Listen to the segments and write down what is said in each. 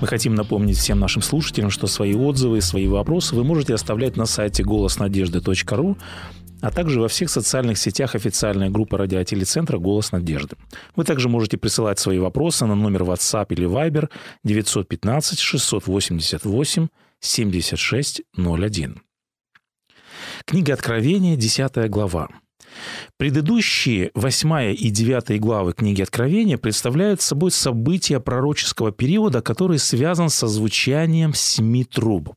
Мы хотим напомнить всем нашим слушателям, что свои отзывы, свои вопросы вы можете оставлять на сайте голоснадежды.ру, а также во всех социальных сетях официальной группы радиотелецентра «Голос надежды». Вы также можете присылать свои вопросы на номер WhatsApp или Viber 915 688 7601. Книга Откровения, 10 глава. Предыдущие восьмая и девятая главы книги Откровения представляют собой события пророческого периода, который связан со звучанием семи труб.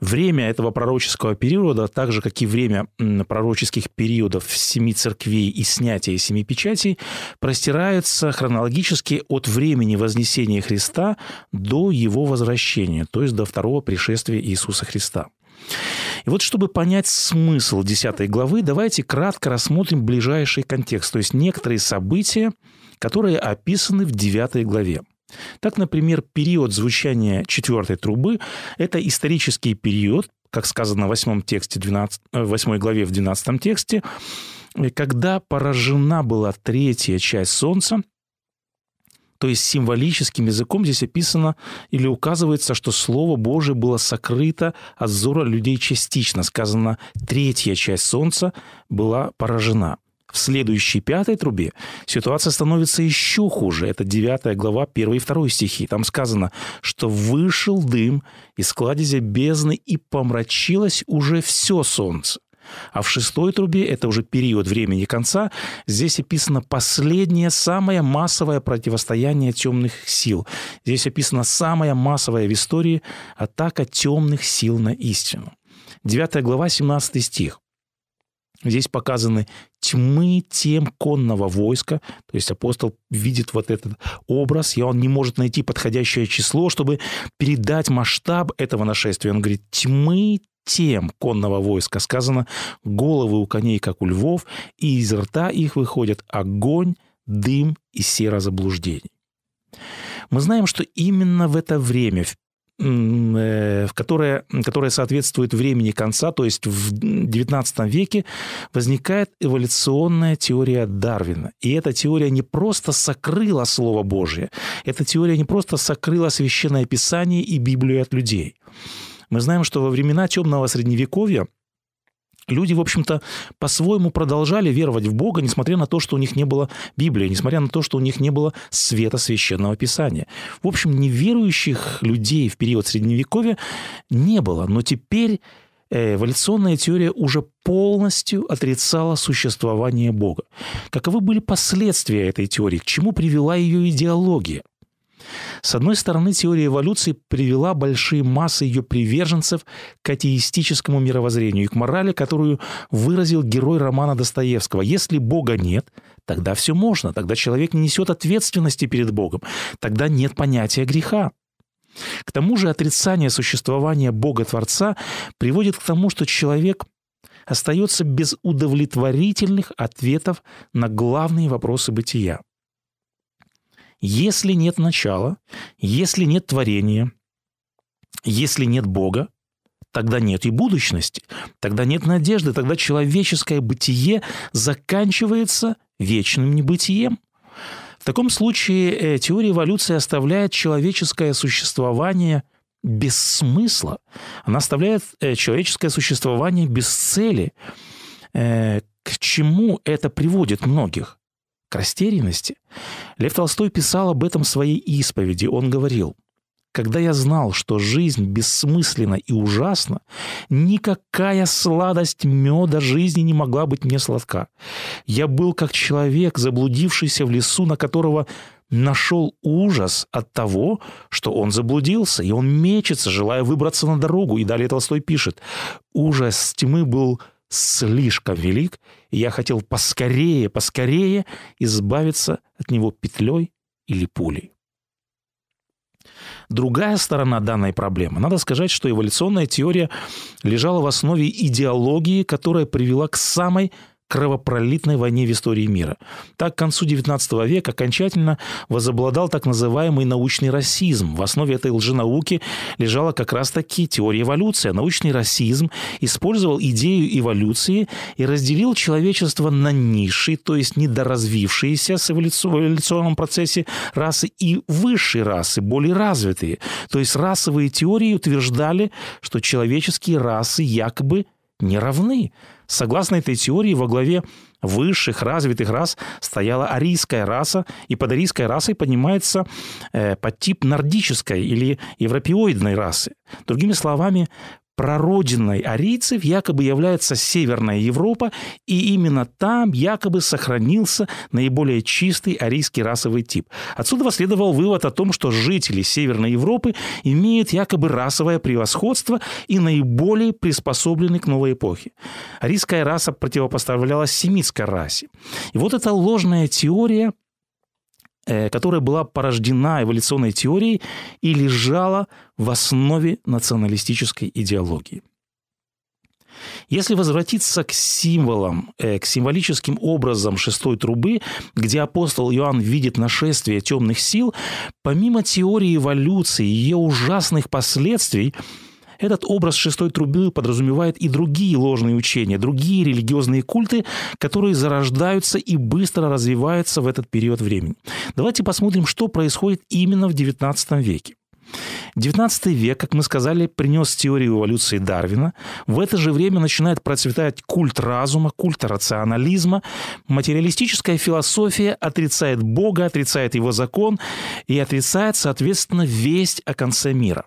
Время этого пророческого периода, так же, как и время пророческих периодов семи церквей и снятия семи печатей, простирается хронологически от времени Вознесения Христа до Его возвращения, то есть до второго пришествия Иисуса Христа. И вот чтобы понять смысл 10 главы, давайте кратко рассмотрим ближайший контекст, то есть некоторые события, которые описаны в 9 главе. Так, например, период звучания четвертой трубы – это исторический период, как сказано в 8, тексте 12, 8 главе в 12 тексте, когда поражена была третья часть Солнца, то есть символическим языком здесь описано или указывается, что Слово Божие было сокрыто от взора людей частично. Сказано, третья часть Солнца была поражена. В следующей пятой трубе ситуация становится еще хуже. Это 9 глава, 1 и 2 стихи. Там сказано, что вышел дым из кладезя бездны и помрачилось уже все солнце. А в шестой трубе, это уже период времени конца, здесь описано последнее, самое массовое противостояние темных сил. Здесь описано самое массовое в истории атака темных сил на истину. 9 глава, 17 стих. Здесь показаны тьмы тем конного войска. То есть апостол видит вот этот образ, и он не может найти подходящее число, чтобы передать масштаб этого нашествия. Он говорит, тьмы тем конного войска. Сказано, головы у коней, как у львов, и из рта их выходят огонь, дым и сера заблуждений. Мы знаем, что именно в это время, э, в которое, которое соответствует времени конца, то есть в XIX веке, возникает эволюционная теория Дарвина. И эта теория не просто сокрыла Слово Божие, эта теория не просто сокрыла Священное Писание и Библию от людей – мы знаем, что во времена темного средневековья Люди, в общем-то, по-своему продолжали веровать в Бога, несмотря на то, что у них не было Библии, несмотря на то, что у них не было света священного писания. В общем, неверующих людей в период Средневековья не было. Но теперь э, эволюционная теория уже полностью отрицала существование Бога. Каковы были последствия этой теории? К чему привела ее идеология? С одной стороны, теория эволюции привела большие массы ее приверженцев к атеистическому мировоззрению и к морали, которую выразил герой романа Достоевского. Если Бога нет, тогда все можно, тогда человек не несет ответственности перед Богом, тогда нет понятия греха. К тому же отрицание существования Бога-творца приводит к тому, что человек остается без удовлетворительных ответов на главные вопросы бытия. Если нет начала, если нет творения, если нет Бога, тогда нет и будущности, тогда нет надежды, тогда человеческое бытие заканчивается вечным небытием. В таком случае э, теория эволюции оставляет человеческое существование без смысла. Она оставляет э, человеческое существование без цели. Э, к чему это приводит многих? К растерянности. Лев Толстой писал об этом в своей исповеди. Он говорил, «Когда я знал, что жизнь бессмысленна и ужасна, никакая сладость меда жизни не могла быть мне сладка. Я был как человек, заблудившийся в лесу, на которого нашел ужас от того, что он заблудился, и он мечется, желая выбраться на дорогу. И далее Толстой пишет, ужас тьмы был слишком велик, и я хотел поскорее, поскорее избавиться от него петлей или пулей. Другая сторона данной проблемы. Надо сказать, что эволюционная теория лежала в основе идеологии, которая привела к самой кровопролитной войне в истории мира. Так, к концу XIX века окончательно возобладал так называемый научный расизм. В основе этой лженауки лежала как раз-таки теория эволюции. Научный расизм использовал идею эволюции и разделил человечество на низшие, то есть недоразвившиеся в эволюционном процессе расы и высшие расы, более развитые. То есть расовые теории утверждали, что человеческие расы якобы не равны. Согласно этой теории, во главе высших развитых рас стояла арийская раса, и под арийской расой поднимается э, подтип нордической или европеоидной расы. Другими словами, прародиной арийцев якобы является Северная Европа, и именно там якобы сохранился наиболее чистый арийский расовый тип. Отсюда следовал вывод о том, что жители Северной Европы имеют якобы расовое превосходство и наиболее приспособлены к новой эпохе. Арийская раса противопоставлялась семитской расе. И вот эта ложная теория которая была порождена эволюционной теорией и лежала в основе националистической идеологии. Если возвратиться к символам, э, к символическим образам шестой трубы, где апостол Иоанн видит нашествие темных сил, помимо теории эволюции и ее ужасных последствий – этот образ шестой трубы подразумевает и другие ложные учения, другие религиозные культы, которые зарождаются и быстро развиваются в этот период времени. Давайте посмотрим, что происходит именно в XIX веке. XIX век, как мы сказали, принес теорию эволюции Дарвина. В это же время начинает процветать культ разума, культ рационализма. Материалистическая философия отрицает Бога, отрицает его закон и отрицает, соответственно, весть о конце мира.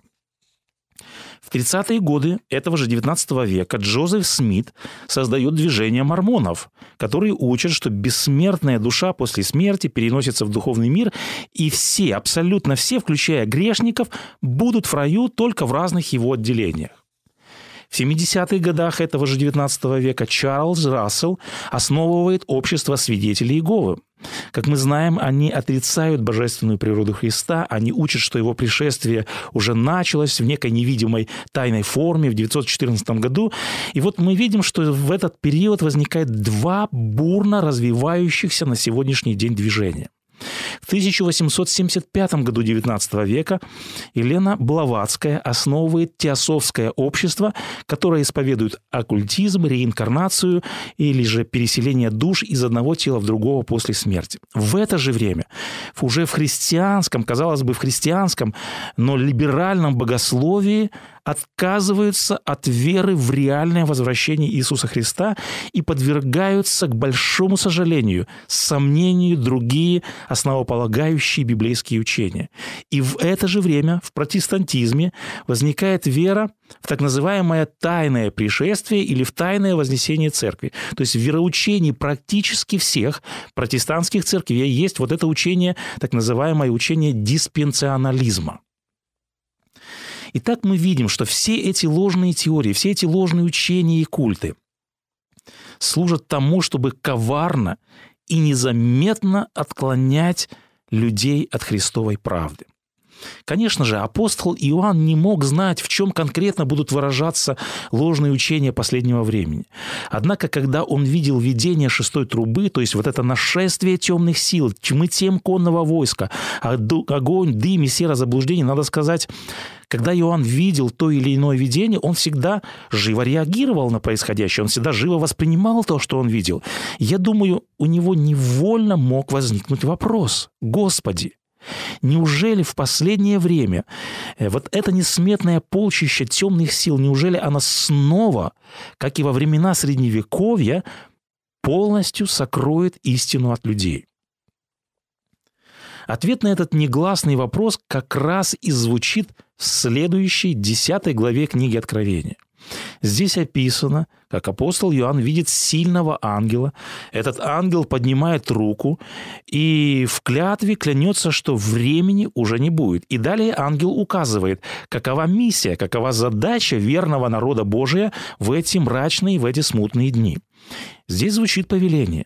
В 30-е годы этого же 19 века Джозеф Смит создает движение мормонов, которые учат, что бессмертная душа после смерти переносится в духовный мир, и все, абсолютно все, включая грешников, будут в раю только в разных его отделениях. В 70-х годах этого же 19 века Чарльз Рассел основывает общество свидетелей Иеговы. Как мы знаем, они отрицают божественную природу Христа, они учат, что его пришествие уже началось в некой невидимой тайной форме в 914 году. И вот мы видим, что в этот период возникает два бурно развивающихся на сегодняшний день движения. В 1875 году XIX века Елена Блаватская основывает теософское общество, которое исповедует оккультизм, реинкарнацию или же переселение душ из одного тела в другого после смерти. В это же время уже в христианском, казалось бы, в христианском, но либеральном богословии отказываются от веры в реальное возвращение Иисуса Христа и подвергаются, к большому сожалению, сомнению другие основополагающие библейские учения. И в это же время в протестантизме возникает вера в так называемое тайное пришествие или в тайное вознесение церкви. То есть в вероучении практически всех протестантских церквей есть вот это учение, так называемое учение диспенсионализма. Итак, мы видим, что все эти ложные теории, все эти ложные учения и культы служат тому, чтобы коварно и незаметно отклонять людей от Христовой правды. Конечно же, апостол Иоанн не мог знать, в чем конкретно будут выражаться ложные учения последнего времени. Однако, когда он видел видение шестой трубы, то есть вот это нашествие темных сил, тьмы тем конного войска, огонь, дым и серо заблуждение, надо сказать, когда Иоанн видел то или иное видение, он всегда живо реагировал на происходящее, он всегда живо воспринимал то, что он видел. Я думаю, у него невольно мог возникнуть вопрос, «Господи, Неужели в последнее время э, вот это несметное полчище темных сил, неужели она снова, как и во времена Средневековья, полностью сокроет истину от людей? Ответ на этот негласный вопрос как раз и звучит в следующей десятой главе книги Откровения. Здесь описано, как апостол Иоанн видит сильного ангела. Этот ангел поднимает руку и в клятве клянется, что времени уже не будет. И далее ангел указывает, какова миссия, какова задача верного народа Божия в эти мрачные, в эти смутные дни. Здесь звучит повеление.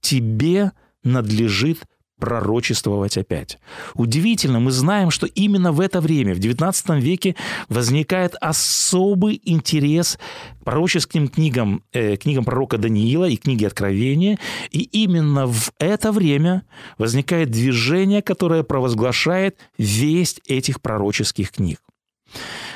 «Тебе надлежит пророчествовать опять. Удивительно, мы знаем, что именно в это время, в XIX веке, возникает особый интерес к пророческим книгам, э, книгам пророка Даниила и книге Откровения, и именно в это время возникает движение, которое провозглашает весть этих пророческих книг.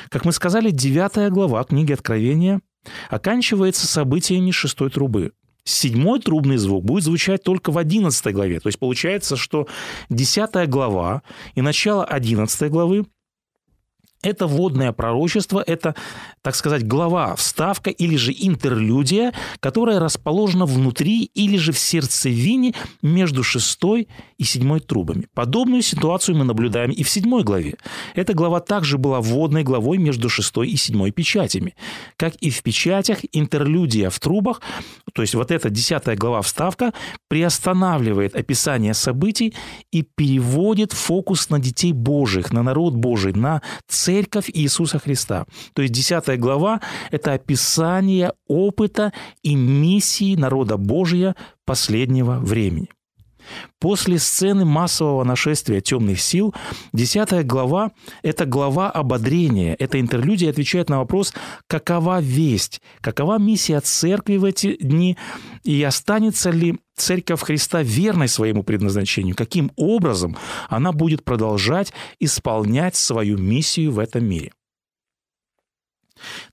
Как мы сказали, девятая глава книги Откровения оканчивается событиями шестой трубы. Седьмой трубный звук будет звучать только в одиннадцатой главе. То есть получается, что десятая глава и начало одиннадцатой главы это водное пророчество, это, так сказать, глава, вставка или же интерлюдия, которая расположена внутри или же в сердцевине между шестой и седьмой трубами. Подобную ситуацию мы наблюдаем и в седьмой главе. Эта глава также была вводной главой между шестой и седьмой печатями. Как и в печатях, интерлюдия в трубах, то есть вот эта десятая глава вставка, приостанавливает описание событий и переводит фокус на детей Божьих, на народ Божий, на цель церковь Иисуса Христа. То есть 10 глава – это описание опыта и миссии народа Божия последнего времени. После сцены массового нашествия темных сил, 10 глава – это глава ободрения. Эта интерлюдия отвечает на вопрос, какова весть, какова миссия церкви в эти дни, и останется ли церковь Христа верной своему предназначению, каким образом она будет продолжать исполнять свою миссию в этом мире.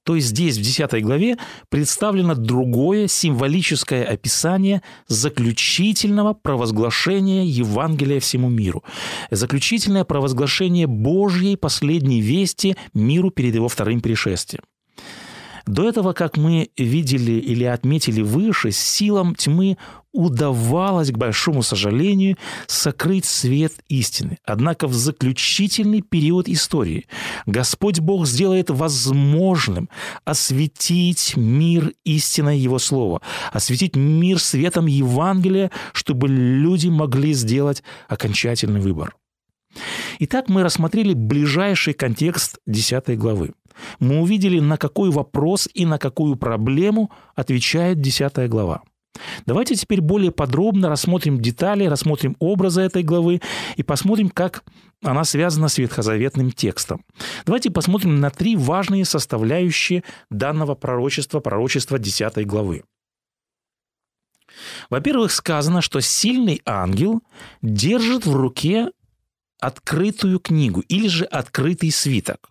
То есть здесь, в 10 главе, представлено другое символическое описание заключительного провозглашения Евангелия всему миру. Заключительное провозглашение Божьей последней вести миру перед его вторым пришествием. До этого, как мы видели или отметили выше, силам тьмы удавалось, к большому сожалению, сокрыть свет истины. Однако в заключительный период истории Господь Бог сделает возможным осветить мир истиной Его Слова, осветить мир светом Евангелия, чтобы люди могли сделать окончательный выбор. Итак, мы рассмотрели ближайший контекст 10 главы. Мы увидели, на какой вопрос и на какую проблему отвечает 10 глава. Давайте теперь более подробно рассмотрим детали, рассмотрим образы этой главы и посмотрим, как она связана с ветхозаветным текстом. Давайте посмотрим на три важные составляющие данного пророчества, пророчества 10 главы. Во-первых, сказано, что сильный ангел держит в руке открытую книгу или же открытый свиток.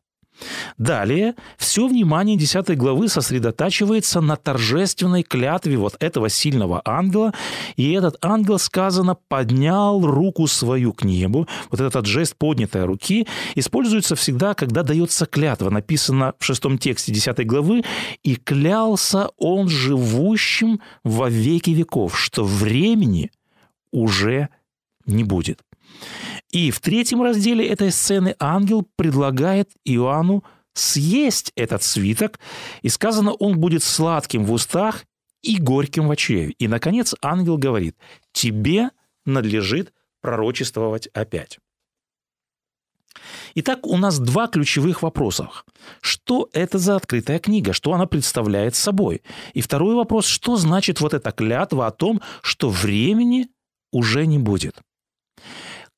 Далее все внимание 10 главы сосредотачивается на торжественной клятве вот этого сильного ангела, и этот ангел, сказано, поднял руку свою к небу. Вот этот жест поднятой руки используется всегда, когда дается клятва. Написано в шестом тексте 10 главы, «И клялся он живущим во веки веков, что времени уже не будет». И в третьем разделе этой сцены ангел предлагает Иоанну съесть этот свиток, и сказано, он будет сладким в устах и горьким в чреве. И, наконец, ангел говорит, тебе надлежит пророчествовать опять. Итак, у нас два ключевых вопроса. Что это за открытая книга? Что она представляет собой? И второй вопрос, что значит вот эта клятва о том, что времени уже не будет?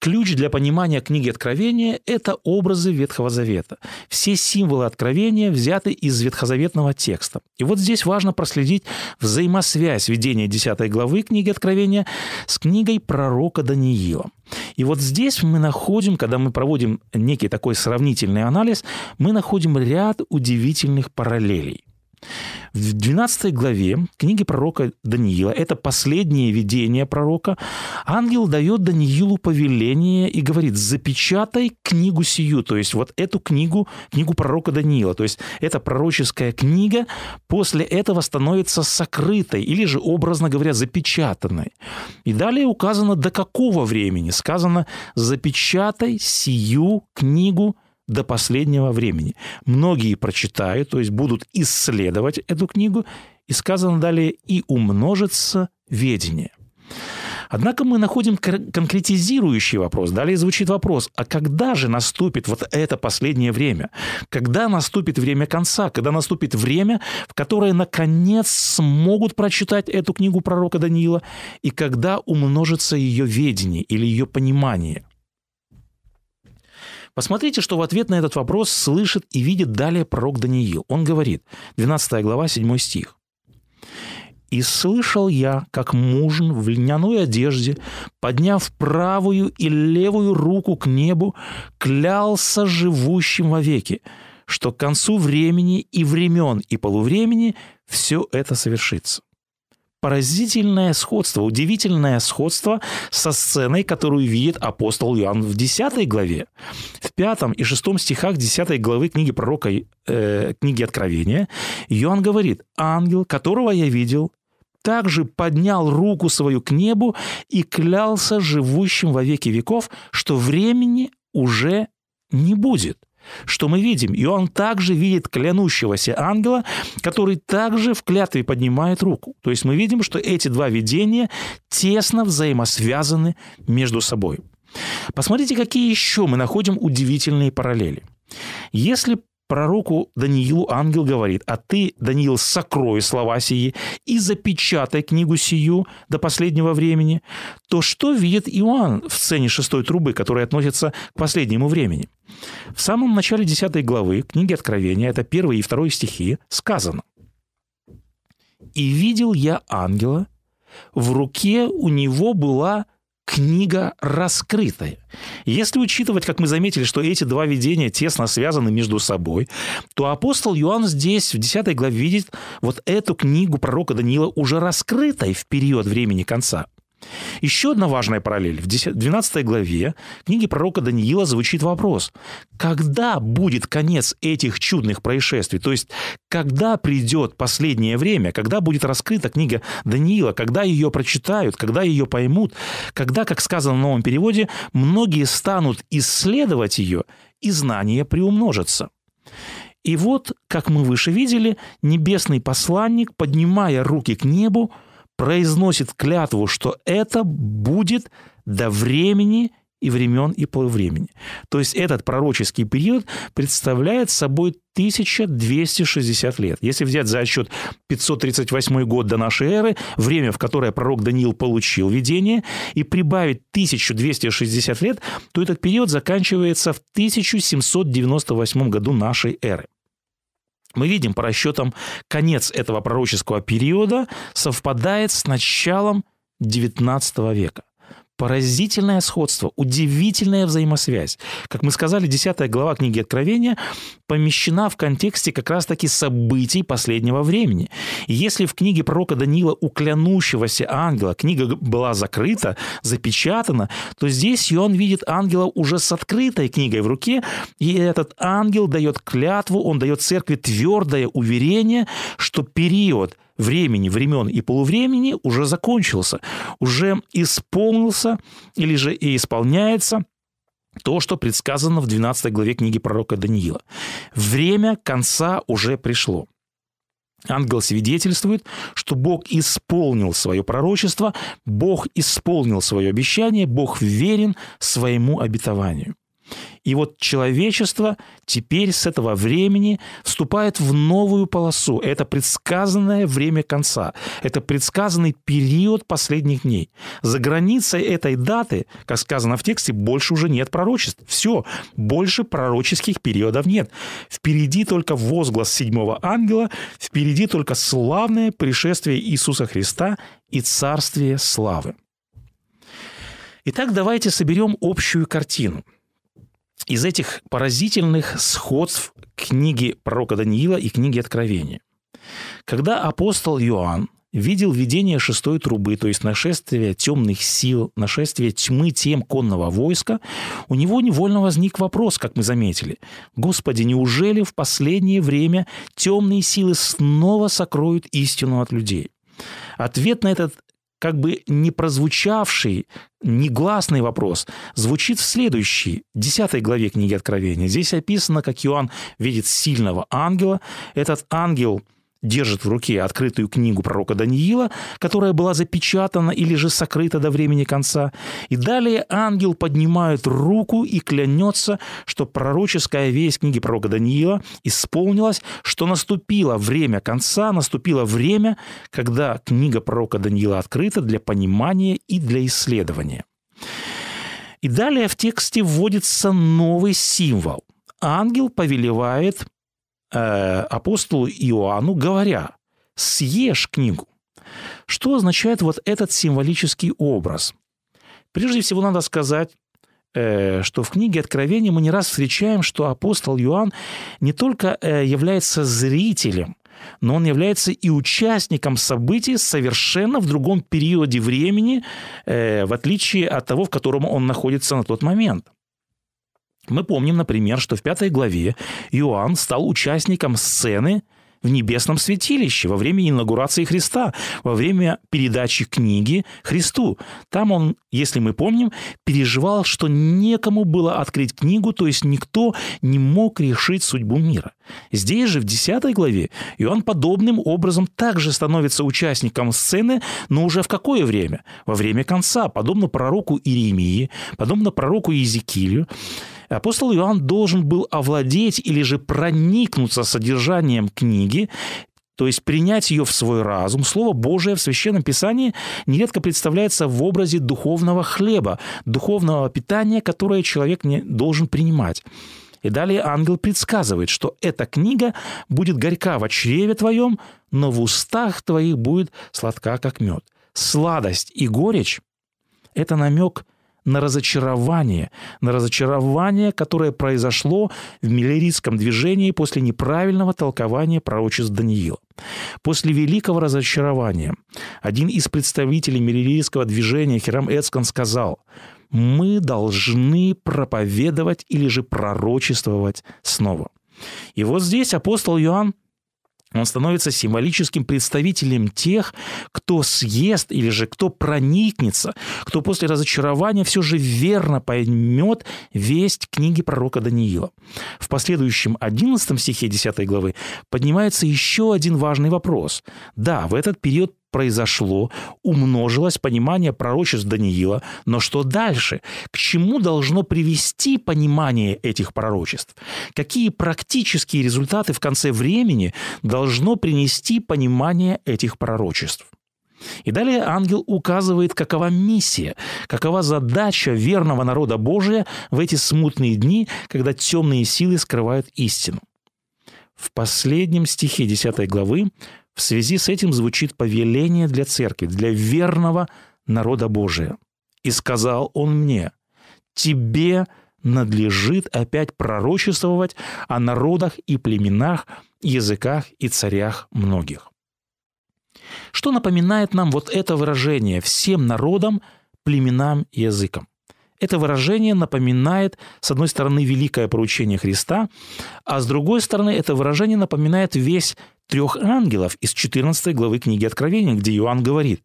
Ключ для понимания книги Откровения – это образы Ветхого Завета. Все символы Откровения взяты из ветхозаветного текста. И вот здесь важно проследить взаимосвязь ведения 10 главы книги Откровения с книгой пророка Даниила. И вот здесь мы находим, когда мы проводим некий такой сравнительный анализ, мы находим ряд удивительных параллелей. В 12 главе книги пророка Даниила, это последнее видение пророка, ангел дает Даниилу повеление и говорит, запечатай книгу сию, то есть вот эту книгу, книгу пророка Даниила, то есть эта пророческая книга после этого становится сокрытой или же, образно говоря, запечатанной. И далее указано, до какого времени. Сказано, запечатай сию книгу до последнего времени. Многие прочитают, то есть будут исследовать эту книгу, и сказано далее, и умножится ведение. Однако мы находим конкретизирующий вопрос. Далее звучит вопрос, а когда же наступит вот это последнее время? Когда наступит время конца? Когда наступит время, в которое наконец смогут прочитать эту книгу пророка Даниила? И когда умножится ее ведение или ее понимание? Посмотрите, что в ответ на этот вопрос слышит и видит далее пророк Даниил. Он говорит, 12 глава, 7 стих. И слышал я, как мужн в льняной одежде, подняв правую и левую руку к небу, клялся живущим вовеки, что к концу времени и времен и полувремени все это совершится поразительное сходство, удивительное сходство со сценой, которую видит апостол Иоанн в 10 главе. В 5 и 6 стихах 10 главы книги пророка, э, книги Откровения, Иоанн говорит, «Ангел, которого я видел, также поднял руку свою к небу и клялся живущим во веки веков, что времени уже не будет. Что мы видим? И он также видит клянущегося ангела, который также в клятве поднимает руку. То есть мы видим, что эти два видения тесно взаимосвязаны между собой. Посмотрите, какие еще мы находим удивительные параллели. Если пророку Даниилу ангел говорит, а ты, Даниил, сокрой слова сии и запечатай книгу сию до последнего времени, то что видит Иоанн в сцене шестой трубы, которая относится к последнему времени? В самом начале 10 главы книги Откровения, это первые и второй стихи, сказано «И видел я ангела, в руке у него была книга раскрытая. Если учитывать, как мы заметили, что эти два видения тесно связаны между собой, то апостол Иоанн здесь, в 10 главе, видит вот эту книгу пророка Даниила уже раскрытой в период времени конца – еще одна важная параллель. В 12 главе книги пророка Даниила звучит вопрос, когда будет конец этих чудных происшествий? То есть, когда придет последнее время, когда будет раскрыта книга Даниила, когда ее прочитают, когда ее поймут, когда, как сказано в новом переводе, многие станут исследовать ее, и знания приумножатся. И вот, как мы выше видели, небесный посланник, поднимая руки к небу, произносит клятву, что это будет до времени и времен и полувремени. То есть этот пророческий период представляет собой 1260 лет. Если взять за отсчет 538 год до нашей эры, время, в которое пророк Даниил получил видение, и прибавить 1260 лет, то этот период заканчивается в 1798 году нашей эры мы видим по расчетам, конец этого пророческого периода совпадает с началом XIX века. Поразительное сходство, удивительная взаимосвязь. Как мы сказали, 10 глава книги Откровения помещена в контексте как раз-таки событий последнего времени. Если в книге пророка Даниила у клянущегося ангела книга была закрыта, запечатана, то здесь он видит ангела уже с открытой книгой в руке, и этот ангел дает клятву, он дает церкви твердое уверение, что период – времени, времен и полувремени уже закончился, уже исполнился или же и исполняется то, что предсказано в 12 главе книги пророка Даниила. Время конца уже пришло. Ангел свидетельствует, что Бог исполнил свое пророчество, Бог исполнил свое обещание, Бог верен своему обетованию. И вот человечество теперь с этого времени вступает в новую полосу. Это предсказанное время конца. Это предсказанный период последних дней. За границей этой даты, как сказано в тексте, больше уже нет пророчеств. Все, больше пророческих периодов нет. Впереди только возглас седьмого ангела, впереди только славное пришествие Иисуса Христа и царствие славы. Итак, давайте соберем общую картину – из этих поразительных сходств книги пророка Даниила и книги Откровения. Когда апостол Иоанн видел видение шестой трубы, то есть нашествие темных сил, нашествие тьмы тем конного войска, у него невольно возник вопрос, как мы заметили. «Господи, неужели в последнее время темные силы снова сокроют истину от людей?» Ответ на этот как бы не прозвучавший, негласный вопрос звучит в следующей, десятой главе книги Откровения. Здесь описано, как Иоанн видит сильного ангела. Этот ангел держит в руке открытую книгу пророка Даниила, которая была запечатана или же сокрыта до времени конца. И далее ангел поднимает руку и клянется, что пророческая весть книги пророка Даниила исполнилась, что наступило время конца, наступило время, когда книга пророка Даниила открыта для понимания и для исследования. И далее в тексте вводится новый символ. Ангел повелевает апостолу Иоанну, говоря, съешь книгу. Что означает вот этот символический образ? Прежде всего надо сказать, э, что в книге Откровения мы не раз встречаем, что апостол Иоанн не только э, является зрителем, но он является и участником событий совершенно в другом периоде времени, э, в отличие от того, в котором он находится на тот момент. Мы помним, например, что в пятой главе Иоанн стал участником сцены в небесном святилище во время инаугурации Христа, во время передачи книги Христу. Там он, если мы помним, переживал, что некому было открыть книгу, то есть никто не мог решить судьбу мира. Здесь же, в 10 главе, Иоанн подобным образом также становится участником сцены, но уже в какое время? Во время конца, подобно пророку Иеремии, подобно пророку Иезекиилю. Апостол Иоанн должен был овладеть или же проникнуться содержанием книги, то есть принять ее в свой разум. Слово Божие в Священном Писании нередко представляется в образе духовного хлеба, духовного питания, которое человек не должен принимать. И далее ангел предсказывает, что эта книга будет горька в чреве твоем, но в устах твоих будет сладка, как мед. Сладость и горечь – это намек на разочарование, на разочарование, которое произошло в миллерийском движении после неправильного толкования пророчеств Даниила. После великого разочарования один из представителей миллерийского движения Хирам Эцкан сказал, «Мы должны проповедовать или же пророчествовать снова». И вот здесь апостол Иоанн он становится символическим представителем тех, кто съест или же кто проникнется, кто после разочарования все же верно поймет весть книги пророка Даниила. В последующем 11 стихе 10 главы поднимается еще один важный вопрос. Да, в этот период произошло, умножилось понимание пророчеств Даниила, но что дальше? К чему должно привести понимание этих пророчеств? Какие практические результаты в конце времени должно принести понимание этих пророчеств? И далее ангел указывает, какова миссия, какова задача верного народа Божия в эти смутные дни, когда темные силы скрывают истину. В последнем стихе 10 главы в связи с этим звучит повеление для церкви, для верного народа Божия. «И сказал он мне, тебе надлежит опять пророчествовать о народах и племенах, языках и царях многих». Что напоминает нам вот это выражение «всем народам, племенам и языкам»? Это выражение напоминает, с одной стороны, великое поручение Христа, а с другой стороны, это выражение напоминает весь трех ангелов из 14 главы книги Откровения, где Иоанн говорит,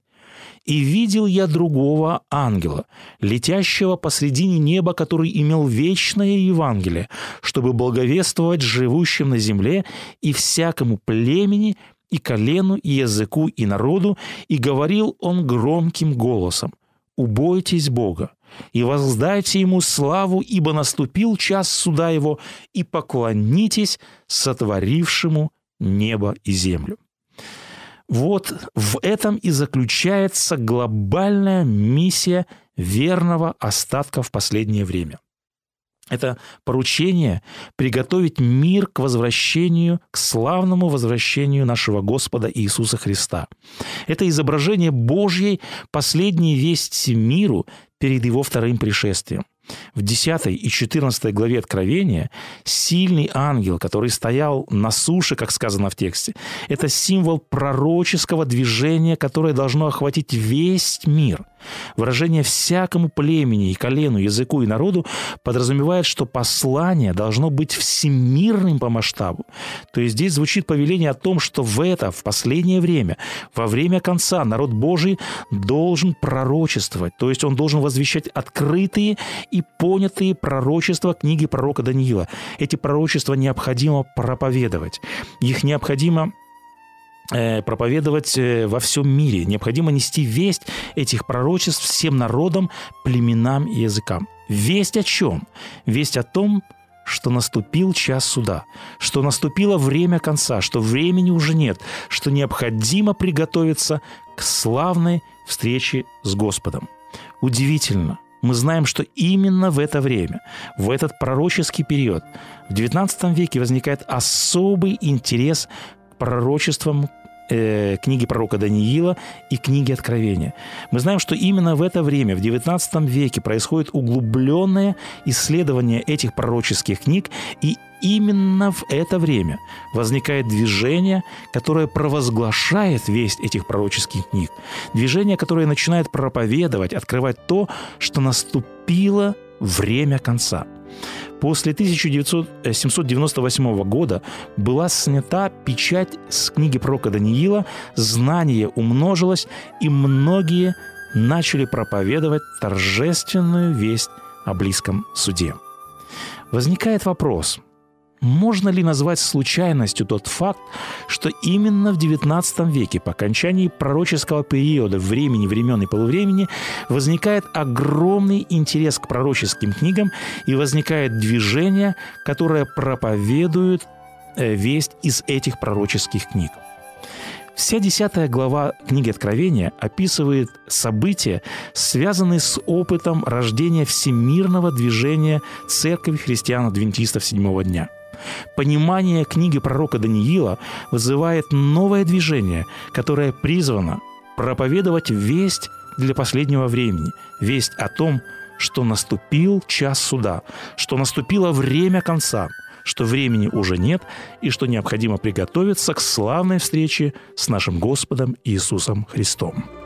«И видел я другого ангела, летящего посредине неба, который имел вечное Евангелие, чтобы благовествовать живущим на земле и всякому племени, и колену, и языку, и народу, и говорил он громким голосом, «Убойтесь Бога, и воздайте ему славу, ибо наступил час суда его, и поклонитесь сотворившему небо и землю. Вот в этом и заключается глобальная миссия верного остатка в последнее время. Это поручение приготовить мир к возвращению, к славному возвращению нашего Господа Иисуса Христа. Это изображение Божьей последней вести миру перед Его вторым пришествием. В 10 и 14 главе Откровения сильный ангел, который стоял на суше, как сказано в тексте, это символ пророческого движения, которое должно охватить весь мир – Выражение «всякому племени и колену, языку и народу» подразумевает, что послание должно быть всемирным по масштабу. То есть здесь звучит повеление о том, что в это, в последнее время, во время конца народ Божий должен пророчествовать, то есть он должен возвещать открытые понятые пророчества книги пророка Даниила. Эти пророчества необходимо проповедовать. Их необходимо э, проповедовать э, во всем мире. Необходимо нести весть этих пророчеств всем народам, племенам и языкам. Весть о чем? Весть о том, что наступил час суда, что наступило время конца, что времени уже нет, что необходимо приготовиться к славной встрече с Господом. Удивительно, мы знаем, что именно в это время, в этот пророческий период, в XIX веке возникает особый интерес к пророчествам э, книги пророка Даниила и книги Откровения. Мы знаем, что именно в это время, в XIX веке, происходит углубленное исследование этих пророческих книг, и именно в это время возникает движение, которое провозглашает весть этих пророческих книг. Движение, которое начинает проповедовать, открывать то, что наступило время конца. После 1798 года была снята печать с книги пророка Даниила, знание умножилось, и многие начали проповедовать торжественную весть о близком суде. Возникает вопрос, можно ли назвать случайностью тот факт, что именно в XIX веке, по окончании пророческого периода времени, времен и полувремени, возникает огромный интерес к пророческим книгам и возникает движение, которое проповедует э, весть из этих пророческих книг. Вся десятая глава книги Откровения описывает события, связанные с опытом рождения всемирного движения Церкви христиан-адвентистов седьмого дня – Понимание книги пророка Даниила вызывает новое движение, которое призвано проповедовать весть для последнего времени, весть о том, что наступил час суда, что наступило время конца, что времени уже нет и что необходимо приготовиться к славной встрече с нашим Господом Иисусом Христом.